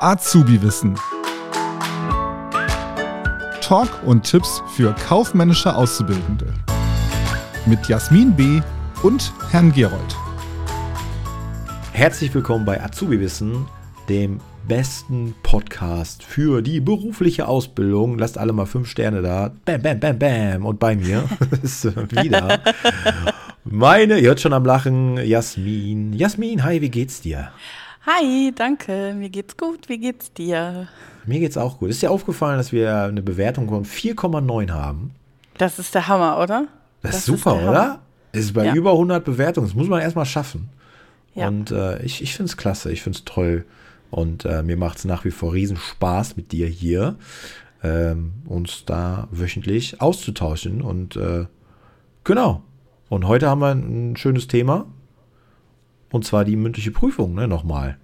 Azubi-Wissen. Talk und Tipps für kaufmännische Auszubildende. Mit Jasmin B. und Herrn Gerold. Herzlich willkommen bei Azubi-Wissen, dem besten Podcast für die berufliche Ausbildung. Lasst alle mal fünf Sterne da. Bam, bam, bam, bam. Und bei mir ist wieder meine, ihr hört schon am Lachen, Jasmin. Jasmin, hi, wie geht's dir? Hi, danke. Mir geht's gut. Wie geht's dir? Mir geht's auch gut. Ist dir aufgefallen, dass wir eine Bewertung von 4,9 haben? Das ist der Hammer, oder? Das, das ist super, ist oder? Ist bei ja. über 100 Bewertungen. Das muss man erstmal schaffen. Ja. Und äh, ich, ich finde es klasse. Ich finde es toll. Und äh, mir macht es nach wie vor riesen Spaß mit dir hier, ähm, uns da wöchentlich auszutauschen. Und äh, genau. Und heute haben wir ein schönes Thema. Und zwar die mündliche Prüfung, ne, nochmal.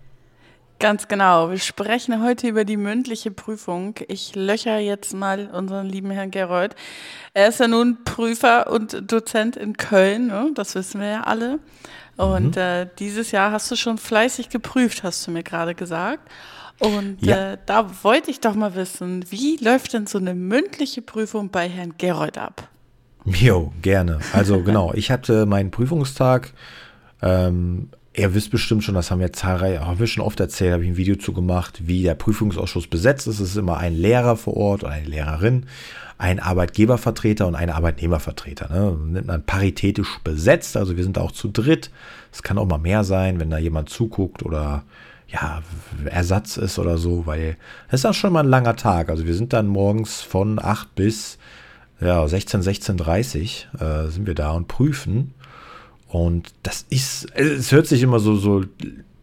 Ganz genau. Wir sprechen heute über die mündliche Prüfung. Ich löcher jetzt mal unseren lieben Herrn Gerold. Er ist ja nun Prüfer und Dozent in Köln, ne? das wissen wir ja alle. Und mhm. äh, dieses Jahr hast du schon fleißig geprüft, hast du mir gerade gesagt. Und ja. äh, da wollte ich doch mal wissen, wie läuft denn so eine mündliche Prüfung bei Herrn Gerold ab? Jo, gerne. Also genau, ich hatte meinen Prüfungstag. Ähm, ihr wisst bestimmt schon, das haben wir zahlreich, haben wir schon oft erzählt, habe ich ein Video zu gemacht, wie der Prüfungsausschuss besetzt ist. Es ist immer ein Lehrer vor Ort oder eine Lehrerin ein Arbeitgebervertreter und ein Arbeitnehmervertreter. Ne? Nimmt man paritätisch besetzt, also wir sind auch zu dritt. Es kann auch mal mehr sein, wenn da jemand zuguckt oder ja, Ersatz ist oder so, weil es ist auch schon mal ein langer Tag. Also wir sind dann morgens von 8 bis ja, 16, 16.30 äh, sind wir da und prüfen. Und das ist, es hört sich immer so, so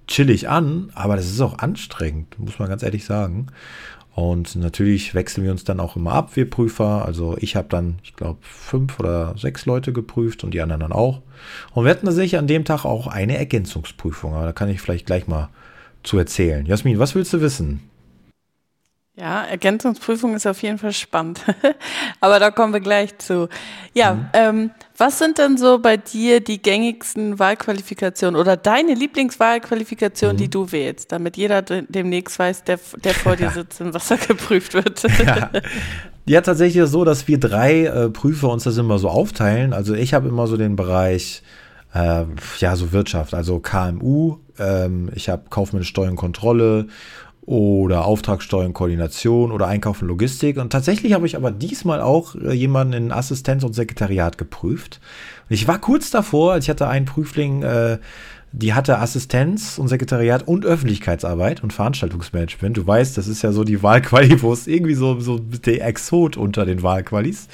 chillig an, aber das ist auch anstrengend, muss man ganz ehrlich sagen. Und natürlich wechseln wir uns dann auch immer ab, wir Prüfer. Also ich habe dann, ich glaube, fünf oder sechs Leute geprüft und die anderen dann auch. Und wir hatten tatsächlich an dem Tag auch eine Ergänzungsprüfung. Aber da kann ich vielleicht gleich mal zu erzählen. Jasmin, was willst du wissen? Ja, Ergänzungsprüfung ist auf jeden Fall spannend. Aber da kommen wir gleich zu. Ja, mhm. ähm, was sind denn so bei dir die gängigsten Wahlqualifikationen oder deine Lieblingswahlqualifikation, mhm. die du wählst, damit jeder demnächst weiß, der, der vor dir sitzt und was da geprüft wird? ja. ja, tatsächlich ist so, dass wir drei äh, Prüfer uns das immer so aufteilen. Also ich habe immer so den Bereich, äh, ja, so Wirtschaft, also KMU, ähm, ich habe Kaufmännische Steuern Kontrolle oder Auftragssteuern, Koordination oder Einkauf und Logistik. Und tatsächlich habe ich aber diesmal auch äh, jemanden in Assistenz und Sekretariat geprüft. Und ich war kurz davor, ich hatte einen Prüfling, äh, die hatte Assistenz und Sekretariat und Öffentlichkeitsarbeit und Veranstaltungsmanagement. Du weißt, das ist ja so die Wahlquali, wo es irgendwie so, so der Exot unter den Wahlqualis.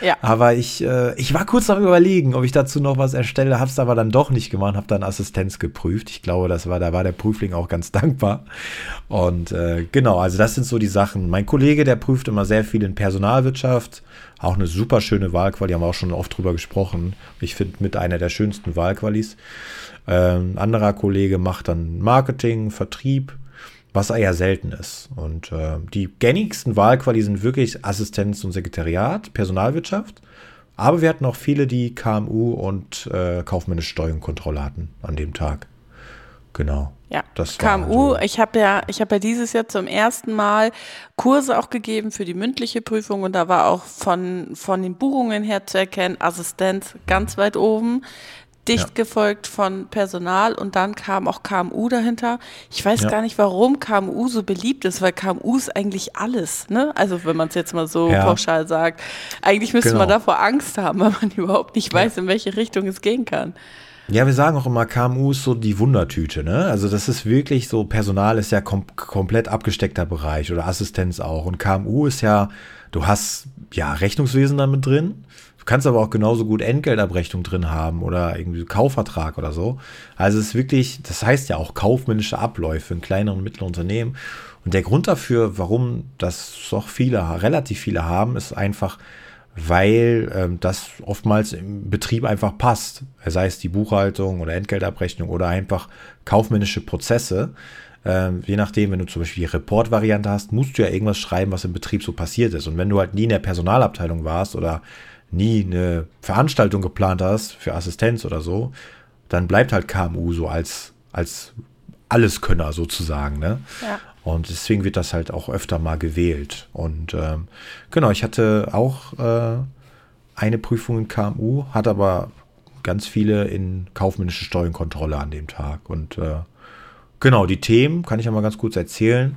Ja. Aber ich, äh, ich war kurz am überlegen, ob ich dazu noch was erstelle, habe es aber dann doch nicht gemacht, habe dann Assistenz geprüft. Ich glaube, das war, da war der Prüfling auch ganz dankbar. Und äh, genau, also das sind so die Sachen. Mein Kollege, der prüft immer sehr viel in Personalwirtschaft. Auch eine super schöne Wahlquali, haben wir auch schon oft drüber gesprochen. Ich finde mit einer der schönsten Wahlqualis. Ähm, anderer Kollege macht dann Marketing, Vertrieb, was eher selten ist. Und äh, die gängigsten Wahlquali sind wirklich Assistenz und Sekretariat, Personalwirtschaft. Aber wir hatten auch viele, die KMU und äh, kaufmännische Steuerkontrolle hatten an dem Tag. Genau. Ja, das KMU, so. ich habe ja, ich habe ja dieses Jahr zum ersten Mal Kurse auch gegeben für die mündliche Prüfung und da war auch von, von den Buchungen her zu erkennen, Assistenz ganz weit oben dicht ja. gefolgt von Personal und dann kam auch KMU dahinter. Ich weiß ja. gar nicht, warum KMU so beliebt ist, weil KMU ist eigentlich alles, ne? Also wenn man es jetzt mal so ja. pauschal sagt. Eigentlich müsste genau. man davor Angst haben, weil man überhaupt nicht weiß, in welche Richtung es gehen kann. Ja, wir sagen auch immer, KMU ist so die Wundertüte, ne? Also das ist wirklich so, Personal ist ja kom komplett abgesteckter Bereich oder Assistenz auch. Und KMU ist ja, du hast ja Rechnungswesen damit drin, kannst aber auch genauso gut Entgeltabrechnung drin haben oder irgendwie Kaufvertrag oder so. Also es ist wirklich, das heißt ja auch kaufmännische Abläufe in kleineren und mittleren Unternehmen. Und der Grund dafür, warum das doch viele, relativ viele haben, ist einfach, weil ähm, das oftmals im Betrieb einfach passt. Sei es die Buchhaltung oder Entgeltabrechnung oder einfach kaufmännische Prozesse. Ähm, je nachdem, wenn du zum Beispiel die Report-Variante hast, musst du ja irgendwas schreiben, was im Betrieb so passiert ist. Und wenn du halt nie in der Personalabteilung warst oder nie eine Veranstaltung geplant hast für Assistenz oder so, dann bleibt halt KMU so als, als Alleskönner sozusagen. Ne? Ja. Und deswegen wird das halt auch öfter mal gewählt. Und ähm, genau, ich hatte auch äh, eine Prüfung in KMU, hatte aber ganz viele in kaufmännische Steuerkontrolle an dem Tag. Und äh, genau, die Themen kann ich ja mal ganz kurz erzählen.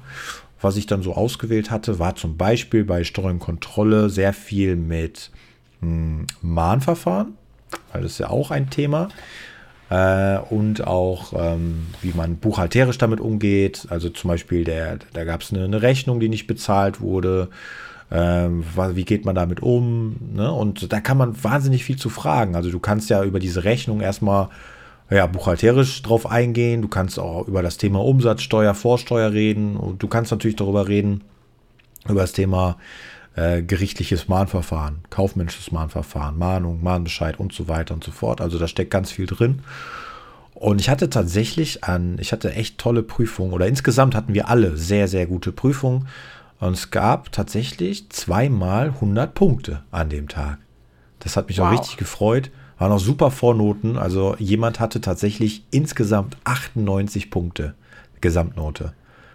Was ich dann so ausgewählt hatte, war zum Beispiel bei Steuerkontrolle sehr viel mit mh, hm, Mahnverfahren, weil das ist ja auch ein Thema äh, und auch ähm, wie man buchhalterisch damit umgeht. Also zum Beispiel, der, da gab es eine, eine, Rechnung, die nicht bezahlt wurde. Ähm, wie geht man damit um? Ne? Und da kann man wahnsinnig viel zu fragen. Also du kannst ja über diese Rechnung erstmal ja, buchhalterisch drauf eingehen. Du kannst auch über das Thema Umsatzsteuer, Vorsteuer reden. Und du kannst natürlich darüber reden, über das Thema äh, gerichtliches Mahnverfahren, kaufmännisches Mahnverfahren, Mahnung, Mahnbescheid und so weiter und so fort. Also da steckt ganz viel drin. Und ich hatte tatsächlich an, ich hatte echt tolle Prüfungen oder insgesamt hatten wir alle sehr, sehr gute Prüfungen. Und es gab tatsächlich zweimal 100 Punkte an dem Tag. Das hat mich wow. auch richtig gefreut. Waren auch super Vornoten. Also jemand hatte tatsächlich insgesamt 98 Punkte Gesamtnote.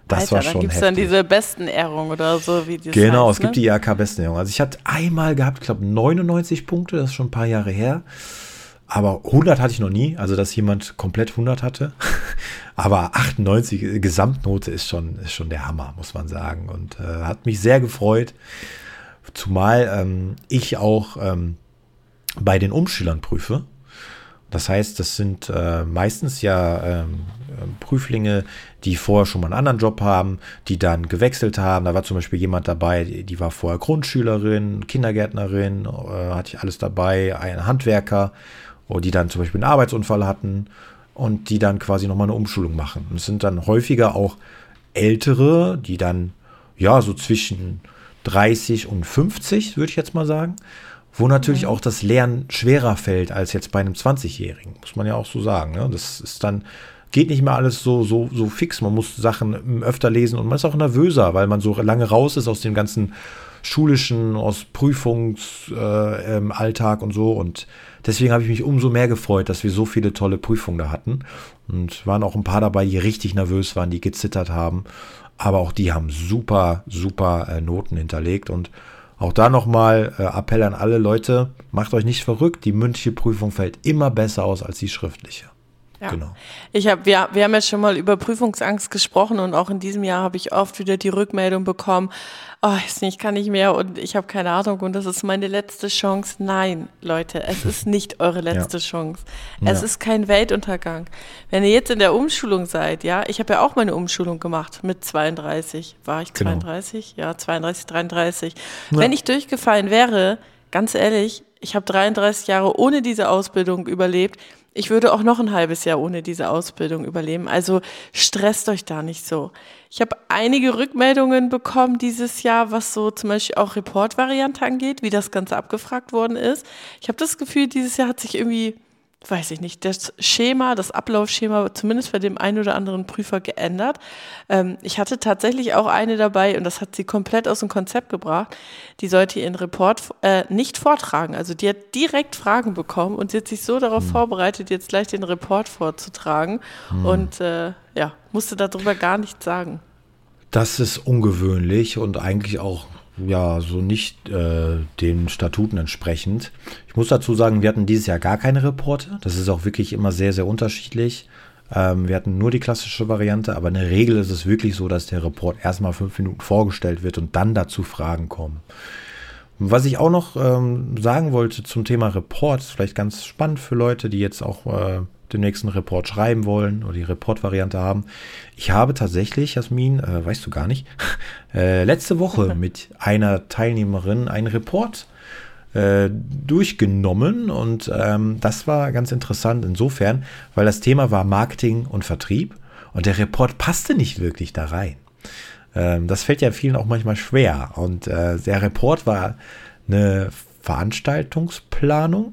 Das Alter, war schon dann gibt's heftig. dann diese Bestenehrung oder so, wie die Genau, heißt, es gibt ne? die IHK-Bestenehrung. Also ich hatte einmal gehabt, ich glaube 99 Punkte, das ist schon ein paar Jahre her. Aber 100 hatte ich noch nie, also dass jemand komplett 100 hatte. Aber 98 Gesamtnote ist schon, ist schon der Hammer, muss man sagen. Und äh, hat mich sehr gefreut. Zumal ähm, ich auch ähm, bei den Umschülern prüfe. Das heißt, das sind äh, meistens ja ähm, Prüflinge, die vorher schon mal einen anderen Job haben, die dann gewechselt haben. Da war zum Beispiel jemand dabei, die war vorher Grundschülerin, Kindergärtnerin, äh, hatte ich alles dabei, ein Handwerker, oh, die dann zum Beispiel einen Arbeitsunfall hatten und die dann quasi nochmal eine Umschulung machen. Und es sind dann häufiger auch Ältere, die dann ja so zwischen 30 und 50, würde ich jetzt mal sagen wo natürlich mhm. auch das Lernen schwerer fällt als jetzt bei einem 20-Jährigen, muss man ja auch so sagen. Ne? Das ist dann geht nicht mehr alles so, so, so fix. Man muss Sachen öfter lesen und man ist auch nervöser, weil man so lange raus ist aus dem ganzen schulischen, aus Prüfungsalltag äh, und so. Und deswegen habe ich mich umso mehr gefreut, dass wir so viele tolle Prüfungen da hatten. Und waren auch ein paar dabei, die richtig nervös waren, die gezittert haben. Aber auch die haben super, super äh, Noten hinterlegt. Und auch da nochmal äh, Appell an alle Leute, macht euch nicht verrückt, die mündliche Prüfung fällt immer besser aus als die schriftliche. Ja. Genau. Ich hab, wir, wir haben ja schon mal über Prüfungsangst gesprochen und auch in diesem Jahr habe ich oft wieder die Rückmeldung bekommen, oh, ich kann nicht mehr und ich habe keine Ahnung und das ist meine letzte Chance. Nein, Leute, es ist nicht eure letzte ja. Chance. Es ja. ist kein Weltuntergang. Wenn ihr jetzt in der Umschulung seid, ja, ich habe ja auch meine Umschulung gemacht mit 32. War ich 32? Genau. Ja, 32, 33. Wenn ich durchgefallen wäre, ganz ehrlich, ich habe 33 Jahre ohne diese Ausbildung überlebt ich würde auch noch ein halbes Jahr ohne diese Ausbildung überleben. Also stresst euch da nicht so. Ich habe einige Rückmeldungen bekommen dieses Jahr, was so zum Beispiel auch Reportvariante angeht, wie das Ganze abgefragt worden ist. Ich habe das Gefühl, dieses Jahr hat sich irgendwie weiß ich nicht, das Schema, das Ablaufschema zumindest bei dem einen oder anderen Prüfer geändert. Ähm, ich hatte tatsächlich auch eine dabei und das hat sie komplett aus dem Konzept gebracht. Die sollte ihren Report äh, nicht vortragen. Also die hat direkt Fragen bekommen und sie hat sich so darauf hm. vorbereitet, jetzt gleich den Report vorzutragen hm. und äh, ja, musste darüber gar nichts sagen. Das ist ungewöhnlich und eigentlich auch ja, so nicht äh, den Statuten entsprechend. Ich muss dazu sagen, wir hatten dieses Jahr gar keine Reporte. Das ist auch wirklich immer sehr, sehr unterschiedlich. Ähm, wir hatten nur die klassische Variante, aber in der Regel ist es wirklich so, dass der Report erstmal fünf Minuten vorgestellt wird und dann dazu Fragen kommen. Was ich auch noch ähm, sagen wollte zum Thema Report, ist vielleicht ganz spannend für Leute, die jetzt auch äh, den nächsten Report schreiben wollen oder die Report-Variante haben. Ich habe tatsächlich, Jasmin, äh, weißt du gar nicht, äh, letzte Woche mit einer Teilnehmerin einen Report äh, durchgenommen und ähm, das war ganz interessant insofern, weil das Thema war Marketing und Vertrieb und der Report passte nicht wirklich da rein. Ähm, das fällt ja vielen auch manchmal schwer und äh, der Report war eine Veranstaltungsplanung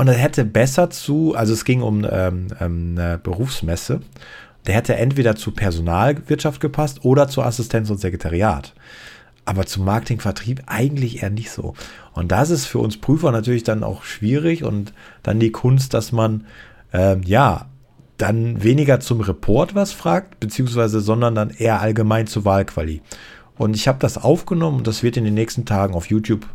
und er hätte besser zu, also es ging um ähm, ähm, eine Berufsmesse, der hätte entweder zu Personalwirtschaft gepasst oder zur Assistenz und Sekretariat. Aber zum Marketingvertrieb eigentlich eher nicht so. Und das ist für uns Prüfer natürlich dann auch schwierig und dann die Kunst, dass man, ähm, ja, dann weniger zum Report was fragt, beziehungsweise, sondern dann eher allgemein zur Wahlquali. Und ich habe das aufgenommen und das wird in den nächsten Tagen auf YouTube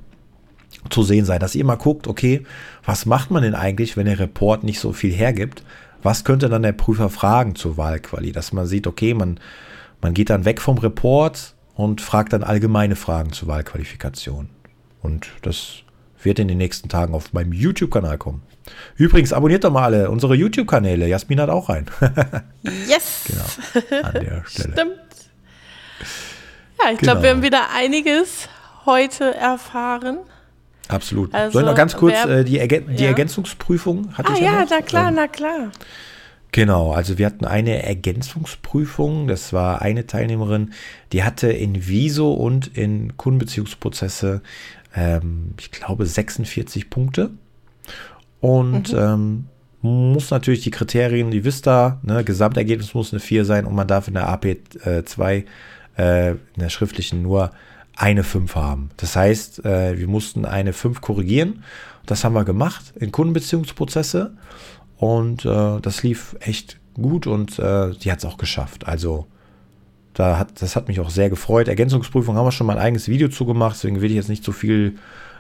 zu sehen sein, dass ihr mal guckt, okay, was macht man denn eigentlich, wenn der Report nicht so viel hergibt? Was könnte dann der Prüfer fragen zur Wahlquali? Dass man sieht, okay, man, man geht dann weg vom Report und fragt dann allgemeine Fragen zur Wahlqualifikation. Und das wird in den nächsten Tagen auf meinem YouTube-Kanal kommen. Übrigens, abonniert doch mal alle unsere YouTube-Kanäle. Jasmin hat auch einen. yes! Genau, an der Stelle. Stimmt. Ja, ich glaube, Genau. wir haben wieder einiges heute erfahren. Absolut. Also, Soll ich noch ganz kurz wer- äh, die, Ergän die Ja. Ergänzungsprüfung? Hatte Ah ich ja, noch. na klar, Ähm, na klar. Genau, also wir hatten eine Ergänzungsprüfung. Das war eine Teilnehmerin, die hatte in Viso und in Kundenbeziehungsprozesse, ähm, ich glaube, 46 Punkte. Und ähm, muss natürlich die Kriterien, die Vista, ne, Gesamtergebnis muss eine 4 sein und man darf in der AP2 äh, in der schriftlichen nur eine 5 haben. Das heißt, äh, wir mussten eine 5 korrigieren. Das haben wir gemacht in Kundenbeziehungsprozesse und äh, das lief echt gut und äh, die hat es auch geschafft. Also da hat, das hat mich auch sehr gefreut. Ergänzungsprüfung haben wir schon mal ein eigenes Video zugemacht, deswegen will ich jetzt nicht so viel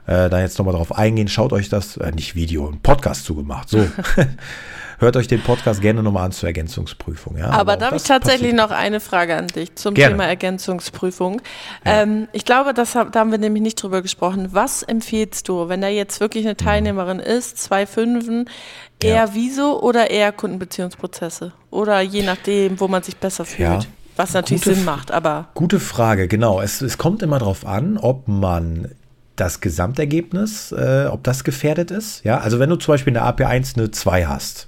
äh, da jetzt nochmal drauf eingehen. Schaut euch das, äh, nicht Video, ein Podcast zugemacht. So. Hört euch den Podcast gerne nochmal an zur Ergänzungsprüfung. Ja, Aber auch da habe ich tatsächlich passiert. noch eine Frage an dich zum Gerne. Thema Ergänzungsprüfung. Ähm, ich glaube, das, da haben wir nämlich nicht drüber gesprochen. Was empfiehlst du, wenn da jetzt wirklich eine Teilnehmerin ist, zwei Fünfen, eher Ja. Viso oder eher Kundenbeziehungsprozesse? Oder je nachdem, wo man sich besser fühlt. Ja. Was natürlich Gute Sinn macht, aber Gute Frage, genau. Es, es kommt immer darauf an, ob man das Gesamtergebnis, äh, ob das gefährdet ist. Ja, also wenn du zum Beispiel in der AP1 eine 2 hast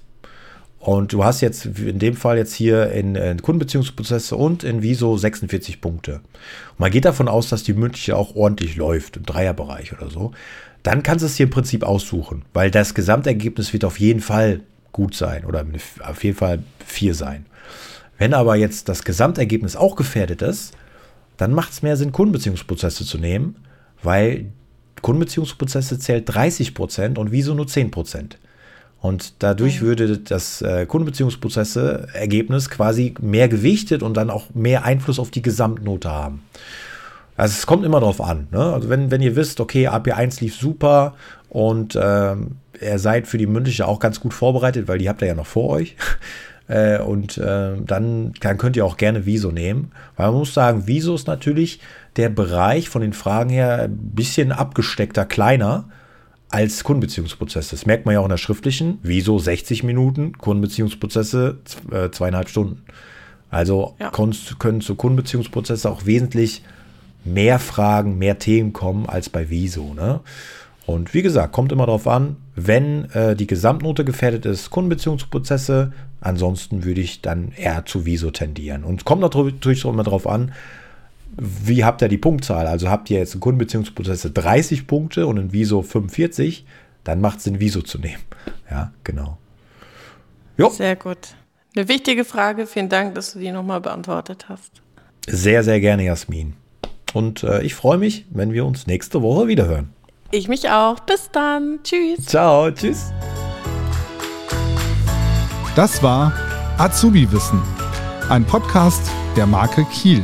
und du hast jetzt in dem Fall jetzt hier in, in Kundenbeziehungsprozesse und in Viso 46 Punkte. Und man geht davon aus, dass die mündliche auch ordentlich läuft, im Dreierbereich oder so. Dann kannst du es dir im Prinzip aussuchen, weil das Gesamtergebnis wird auf jeden Fall gut sein oder auf jeden Fall 4 sein. Wenn aber jetzt das Gesamtergebnis auch gefährdet ist, dann macht es mehr Sinn, Kundenbeziehungsprozesse zu nehmen, weil Kundenbeziehungsprozesse zählt 30 Prozent und Wieso nur 10 Prozent. Und dadurch würde das äh, Kundenbeziehungsprozesse-Ergebnis quasi mehr gewichtet und dann auch mehr Einfluss auf die Gesamtnote haben. Also es kommt immer drauf an. Ne? Also wenn, wenn ihr wisst, okay, AP1 lief super und ähm, ihr seid für die mündliche auch ganz gut vorbereitet, weil die habt ihr ja noch vor euch. Äh, und äh, dann, dann könnt ihr auch gerne Viso nehmen. Weil man muss sagen, Viso ist natürlich der Bereich von den Fragen her ein bisschen abgesteckter, kleiner als Kundenbeziehungsprozesse. Das merkt man ja auch in der schriftlichen. Wieso 60 Minuten, Kundenbeziehungsprozesse äh, zweieinhalb Stunden. Also Ja. können zu Kundenbeziehungsprozesse auch wesentlich mehr Fragen, mehr Themen kommen als bei Wieso. Ne? Und wie gesagt, kommt immer darauf an, wenn äh, die Gesamtnote gefährdet ist, Kundenbeziehungsprozesse, ansonsten würde ich dann eher zu Wieso tendieren. Und kommt natürlich auch immer darauf an, wie habt ihr die Punktzahl? Also habt ihr jetzt in Kundenbeziehungsprozesse 30 Punkte und in Viso 45, dann macht es Sinn, Viso zu nehmen. Ja, genau. Jo, sehr gut. Eine wichtige Frage. Vielen Dank, dass du die nochmal beantwortet hast. sehr, sehr gerne, Jasmin. Und äh, ich freue mich, wenn wir uns nächste Woche wieder hören. Ich mich auch. Bis dann. Tschüss. Ciao, tschüss. Das war Azubi Wissen, ein Podcast der Marke Kiel.